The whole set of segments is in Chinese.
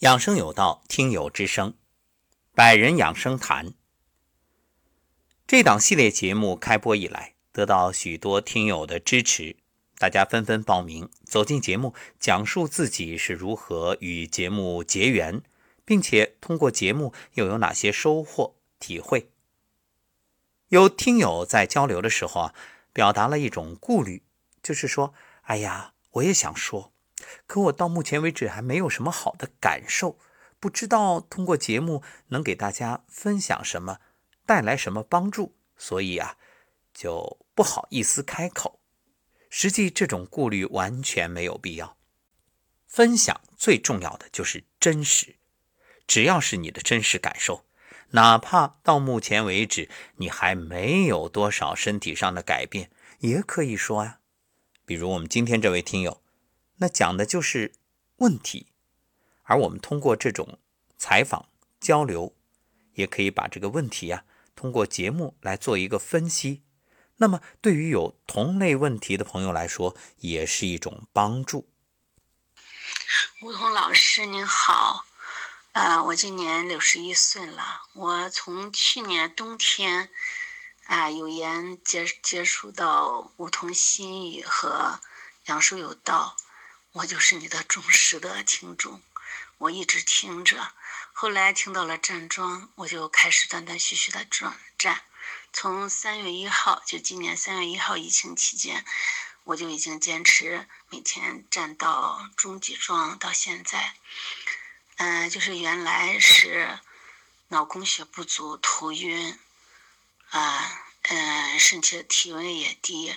养生有道，听友之声，百人养生谈。这档系列节目开播以来，得到许多听友的支持，大家纷纷报名走进节目，讲述自己是如何与节目结缘，并且通过节目又有哪些收获体会。有听友在交流的时候啊，表达了一种顾虑，就是说：“哎呀，我也想说。”可我到目前为止还没有什么好的感受，不知道通过节目能给大家分享什么，带来什么帮助，所以啊，就不好意思开口。实际这种顾虑完全没有必要。分享最重要的就是真实，只要是你的真实感受，哪怕到目前为止你还没有多少身体上的改变，也可以说呀。比如我们今天这位听友。那讲的就是问题，而我们通过这种采访交流，也可以把这个问题呀，通过节目来做一个分析。那么，对于有同类问题的朋友来说，也是一种帮助。吴桐老师您好，呃，我今年六十一岁了，我从去年冬天啊有缘接接触到梧桐心语和养生有道。我就是你的忠实的听众，我一直听着，后来听到了站桩，我就开始断断续续的转站。从三月一号，就今年三月一号疫情期间，我就已经坚持每天站到中级桩，到现在，嗯，就是原来是脑供血不足、头晕，啊，嗯，身体体温也低。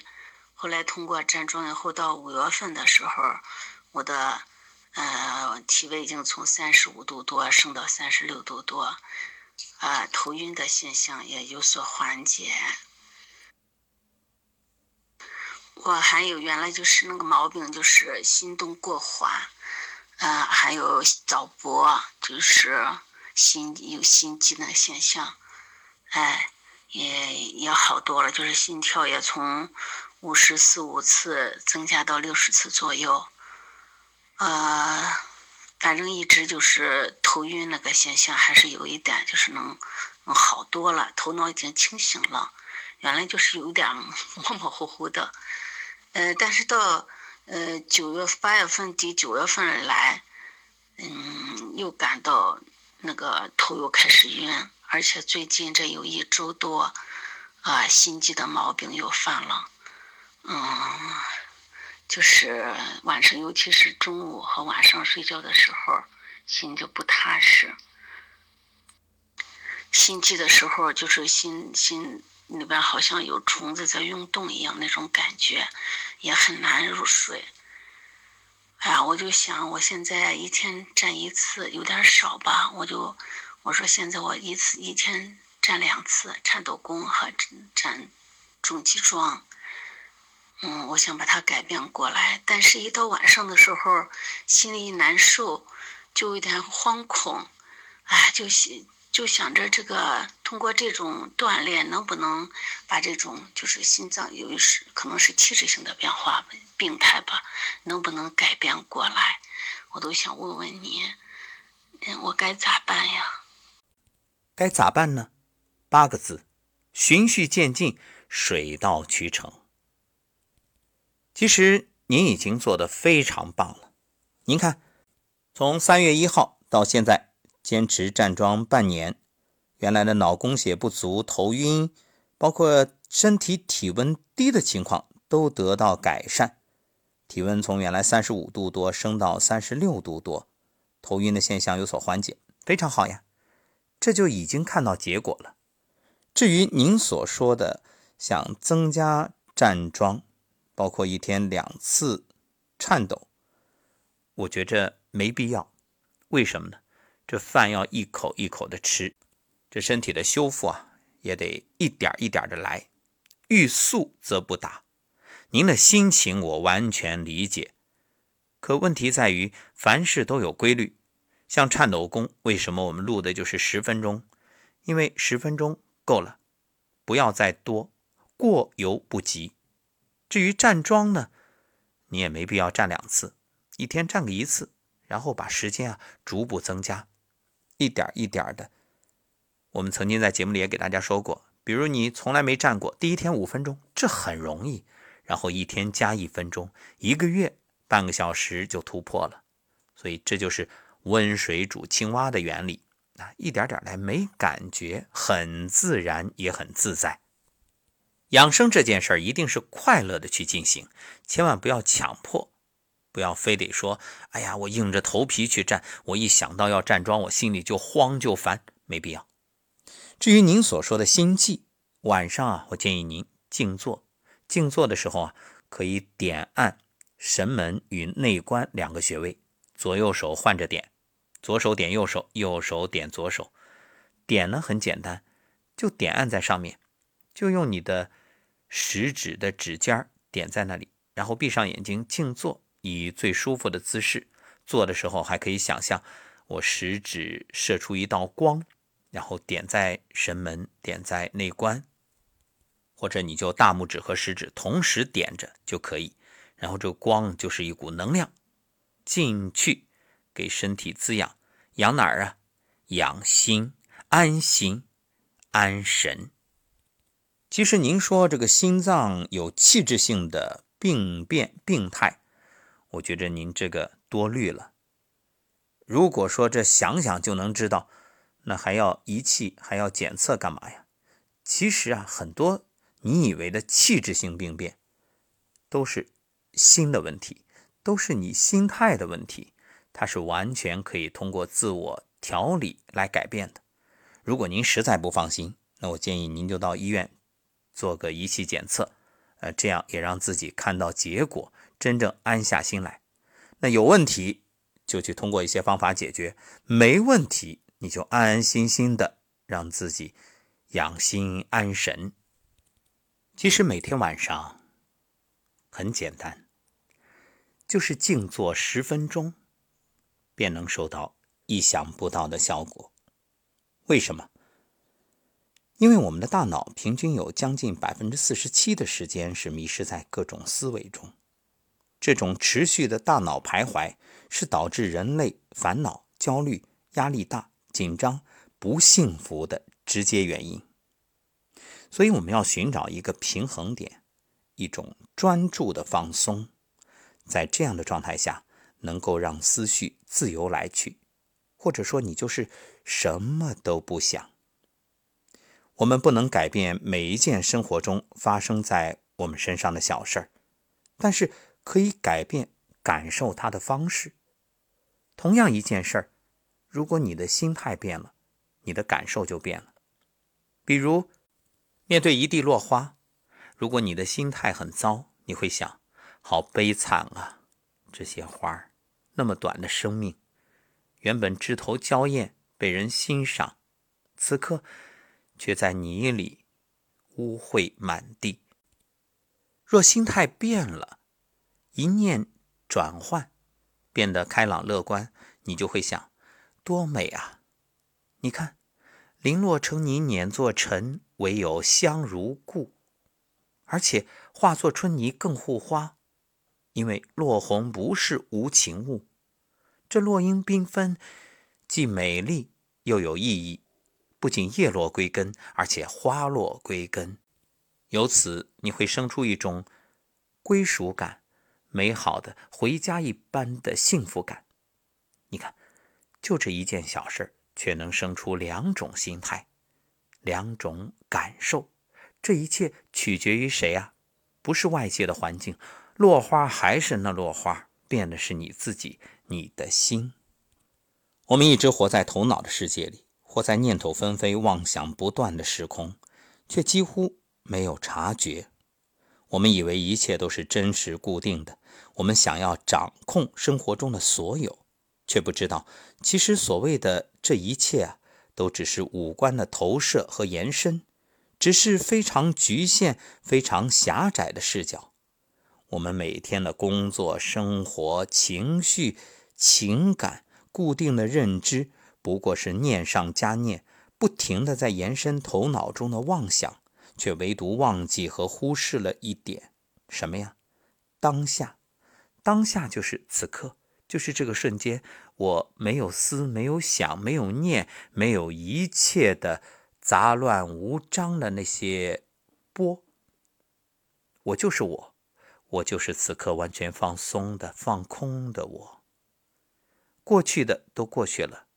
后来通过站桩以后，到五月份的时候。我的呃体温已经从三十五度多升到三十六度多，啊，头晕的现象也有所缓解。我还有原来就是那个毛病，就是心动过缓，啊，还有早搏，就是心有心悸的现象，哎，也也好多了，就是心跳也从五十四五次增加到六十次左右。呃，反正一直就是头晕那个现象，还是有一点，就是能能好多了，头脑已经清醒了。原来就是有点 模模糊糊的，呃，但是到呃九月八月份底九月份来，嗯，又感到那个头又开始晕，而且最近这有一周多，啊，心悸的毛病又犯了，嗯。就是晚上，尤其是中午和晚上睡觉的时候，心就不踏实。心悸的时候，就是心心里边好像有虫子在运动一样那种感觉，也很难入睡。哎呀，我就想，我现在一天站一次有点少吧，我就我说现在我一次一天站两次，颤抖功和站重击桩。嗯，我想把它改变过来，但是，一到晚上的时候，心里难受，就有点惶恐，哎，就心就想着这个通过这种锻炼，能不能把这种就是心脏由于是可能是器质性的变化病态吧，能不能改变过来？我都想问问你，嗯，我该咋办呀？该咋办呢？八个字：循序渐进，水到渠成。其实您已经做得非常棒了。您看，从三月一号到现在，坚持站桩半年，原来的脑供血不足、头晕，包括身体体温低的情况都得到改善。体温从原来三十五度多升到三十六度多，头晕的现象有所缓解，非常好呀。这就已经看到结果了。至于您所说的想增加站桩，包括一天两次颤抖，我觉着没必要。为什么呢？这饭要一口一口的吃，这身体的修复啊，也得一点一点的来。欲速则不达。您的心情我完全理解，可问题在于凡事都有规律。像颤抖功，为什么我们录的就是十分钟？因为十分钟够了，不要再多，过犹不及。至于站桩呢，你也没必要站两次，一天站个一次，然后把时间啊逐步增加，一点一点的。我们曾经在节目里也给大家说过，比如你从来没站过，第一天五分钟，这很容易，然后一天加一分钟，一个月半个小时就突破了。所以这就是温水煮青蛙的原理啊，一点点来，没感觉，很自然，也很自在。养生这件事儿一定是快乐的去进行，千万不要强迫。不要非得说，哎呀，我硬着头皮去站，我一想到要站桩，我心里就慌就烦，没必要。至于您所说的心悸，晚上啊，我建议您静坐。静坐的时候啊，可以点按神门与内关两个穴位，左右手换着点，左手点右手，右手点左手。点呢很简单，就点按在上面，就用你的食指的指尖点在那里，然后闭上眼睛静坐。以最舒服的姿势做的时候，还可以想象我食指射出一道光，然后点在神门，点在内关，或者你就大拇指和食指同时点着就可以。然后这个光就是一股能量进去，给身体滋养。养哪儿啊？养心、安心、安神。其实您说这个心脏有器质性的病变、病态。我觉着您这个多虑了。如果说这想想就能知道，那还要仪器还要检测干嘛呀？其实啊，很多你以为的器质性病变，都是心的问题，都是你心态的问题，它是完全可以通过自我调理来改变的。如果您实在不放心，那我建议您就到医院做个仪器检测，呃，这样也让自己看到结果。真正安下心来，那有问题就去通过一些方法解决；没问题，你就安安心心的让自己养心安神。其实每天晚上很简单，就是静坐十分钟，便能收到意想不到的效果。为什么？因为我们的大脑平均有将近百分之四十七的时间是迷失在各种思维中。这种持续的大脑徘徊，是导致人类烦恼、焦虑、压力大、紧张、不幸福的直接原因。所以，我们要寻找一个平衡点，一种专注的放松，在这样的状态下，能够让思绪自由来去，或者说，你就是什么都不想。我们不能改变每一件生活中发生在我们身上的小事儿，但是。可以改变感受它的方式。同样一件事儿，如果你的心态变了，你的感受就变了。比如，面对一地落花，如果你的心态很糟，你会想：好悲惨啊！这些花儿那么短的生命，原本枝头娇艳，被人欣赏，此刻却在泥里污秽满地。若心态变了，一念转换，变得开朗乐观，你就会想：多美啊！你看，零落成泥碾作尘，唯有香如故。而且化作春泥更护花，因为落红不是无情物。这落英缤纷，既美丽又有意义。不仅叶落归根，而且花落归根。由此，你会生出一种归属感。美好的回家一般的幸福感，你看，就这一件小事却能生出两种心态，两种感受。这一切取决于谁啊？不是外界的环境，落花还是那落花，变的是你自己，你的心。我们一直活在头脑的世界里，活在念头纷飞、妄想不断的时空，却几乎没有察觉。我们以为一切都是真实固定的。我们想要掌控生活中的所有，却不知道，其实所谓的这一切啊，都只是五官的投射和延伸，只是非常局限、非常狭窄的视角。我们每天的工作、生活、情绪、情感、固定的认知，不过是念上加念，不停的在延伸头脑中的妄想，却唯独忘记和忽视了一点什么呀？当下。当下就是此刻，就是这个瞬间，我没有思，没有想，没有念，没有一切的杂乱无章的那些波。我就是我，我就是此刻完全放松的、放空的我。过去的都过去了，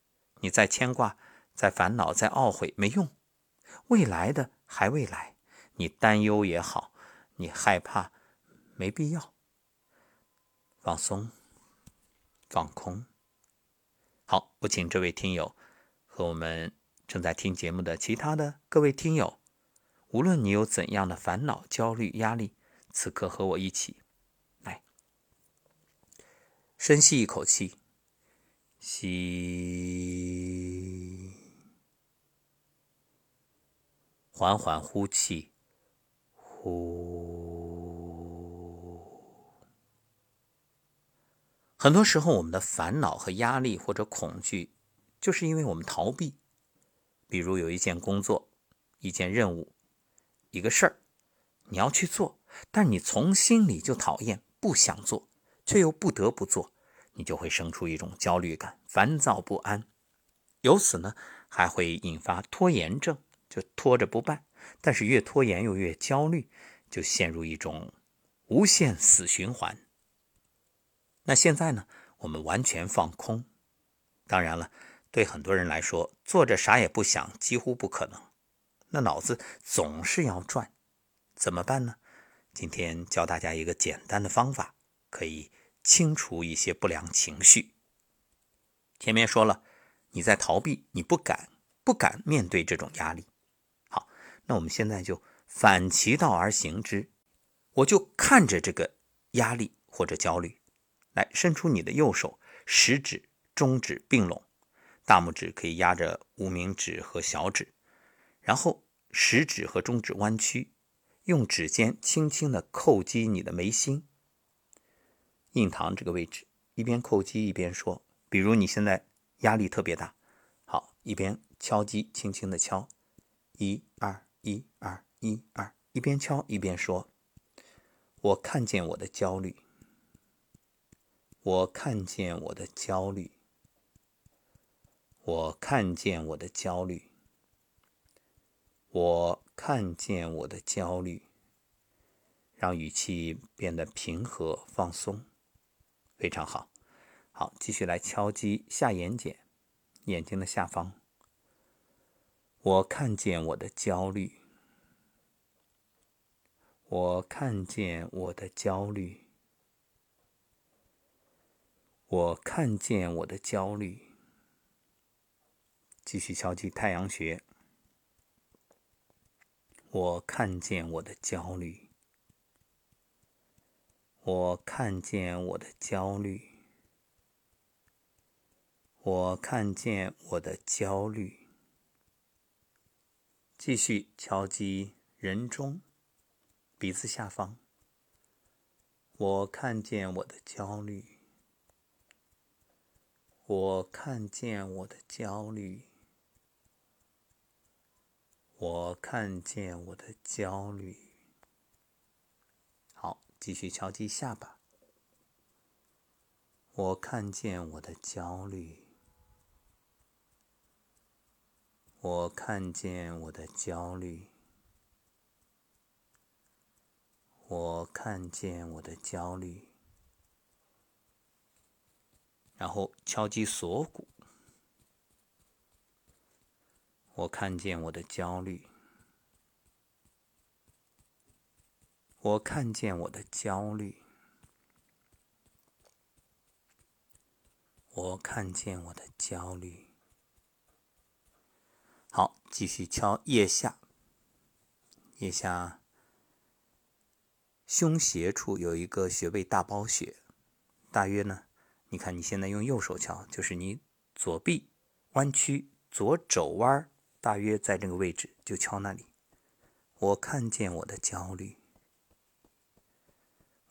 你再牵挂、再烦恼、再懊悔没用。未来的还未来，你担忧也好，你害怕，没必要。放松。放空。好，我请这位听友和我们正在听节目的其他的各位听友，无论你有怎样的烦恼、焦虑、压力，此刻和我一起来，深吸一口气，吸，缓缓呼气，呼。很多时候，我们的烦恼和压力或者恐惧，就是因为我们逃避。比如有一件工作、一件任务、一个事儿，你要去做，但你从心里就讨厌、不想做，却又不得不做，你就会生出一种焦虑感、烦躁不安。由此呢，还会引发拖延症，就拖着不办。但是越拖延又越焦虑，就陷入一种无限死循环。那现在呢？我们完全放空。当然了，对很多人来说，坐着啥也不想几乎不可能。那脑子总是要转，怎么办呢？今天教大家一个简单的方法，可以清除一些不良情绪。前面说了，你在逃避，你不敢，不敢面对这种压力。好，那我们现在就反其道而行之，我就看着这个压力或者焦虑。来，伸出你的右手，食指、中指并拢，大拇指可以压着无名指和小指，然后食指和中指弯曲，用指尖轻轻地叩击你的眉心、印堂这个位置，一边叩击一边说。比如你现在压力特别大，好，一边敲击，轻轻地敲，一二一二一二，一边敲一边说：“我看见我的焦虑。”我看见我的焦虑，我看见我的焦虑，我看见我的焦虑，让语气变得平和放松，非常好。好，继续来敲击下眼睑，眼睛的下方。我看见我的焦虑，我看见我的焦虑。我看见我的焦虑，继续敲击太阳穴。我看见我的焦虑，我看见我的焦虑，我看见我的焦虑。继续敲击人中，鼻子下方。我看见我的焦虑。我看见我的焦虑，我看见我的焦虑。继续敲击下巴。我看见我的焦虑，我看见我的焦虑，我看见我的焦虑。然后敲击锁骨，我看见我的焦虑，我看见我的焦虑，我看见我的焦虑。好，继续敲腋下，腋下胸胁处有一个穴位大包穴，大约呢。你看，你现在用右手敲，就是你左臂弯曲，左肘弯，大约在这个位置，就敲那里。我看见我的焦虑，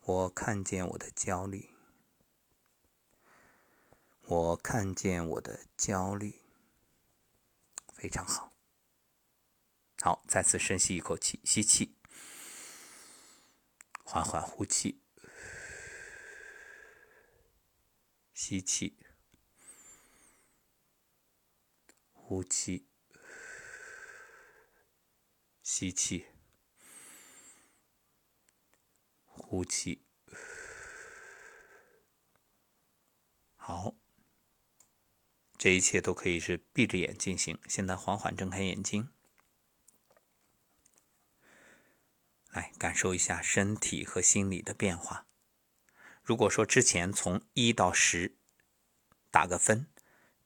我看见我的焦虑，我看见我的焦虑，非常好。好，再次深吸一口气，吸气，缓缓呼气。吸气，呼气，吸气，呼气。好，这一切都可以是闭着眼进行。现在缓缓睁开眼睛，来感受一下身体和心理的变化。如果说之前从一到十打个分，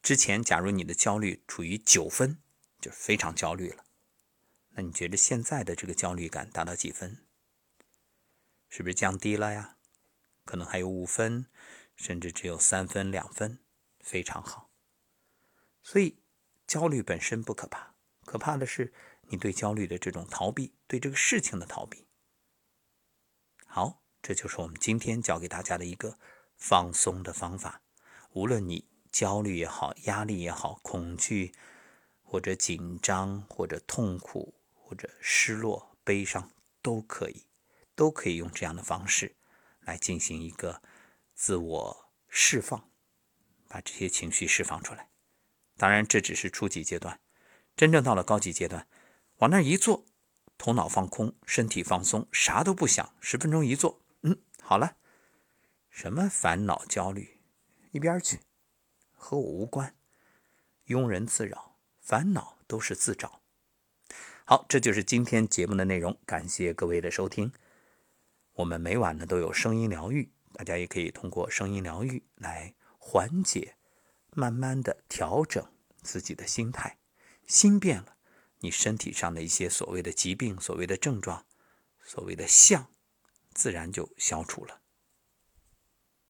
之前假如你的焦虑处于九分，就非常焦虑了。那你觉得现在的这个焦虑感达到几分？是不是降低了呀？可能还有五分，甚至只有三分、两分，非常好。所以焦虑本身不可怕，可怕的是你对焦虑的这种逃避，对这个事情的逃避。好。这就是我们今天教给大家的一个放松的方法。无论你焦虑也好、压力也好、恐惧或者紧张或者痛苦或者失落、悲伤，都可以，都可以用这样的方式来进行一个自我释放，把这些情绪释放出来。当然，这只是初级阶段，真正到了高级阶段，往那一坐，头脑放空，身体放松，啥都不想，十分钟一坐。嗯，好了，什么烦恼、焦虑，一边去，和我无关，庸人自扰，烦恼都是自找。好，这就是今天节目的内容，感谢各位的收听。我们每晚呢都有声音疗愈，大家也可以通过声音疗愈来缓解，慢慢的调整自己的心态。心变了，你身体上的一些所谓的疾病、所谓的症状、所谓的相。自然就消除了。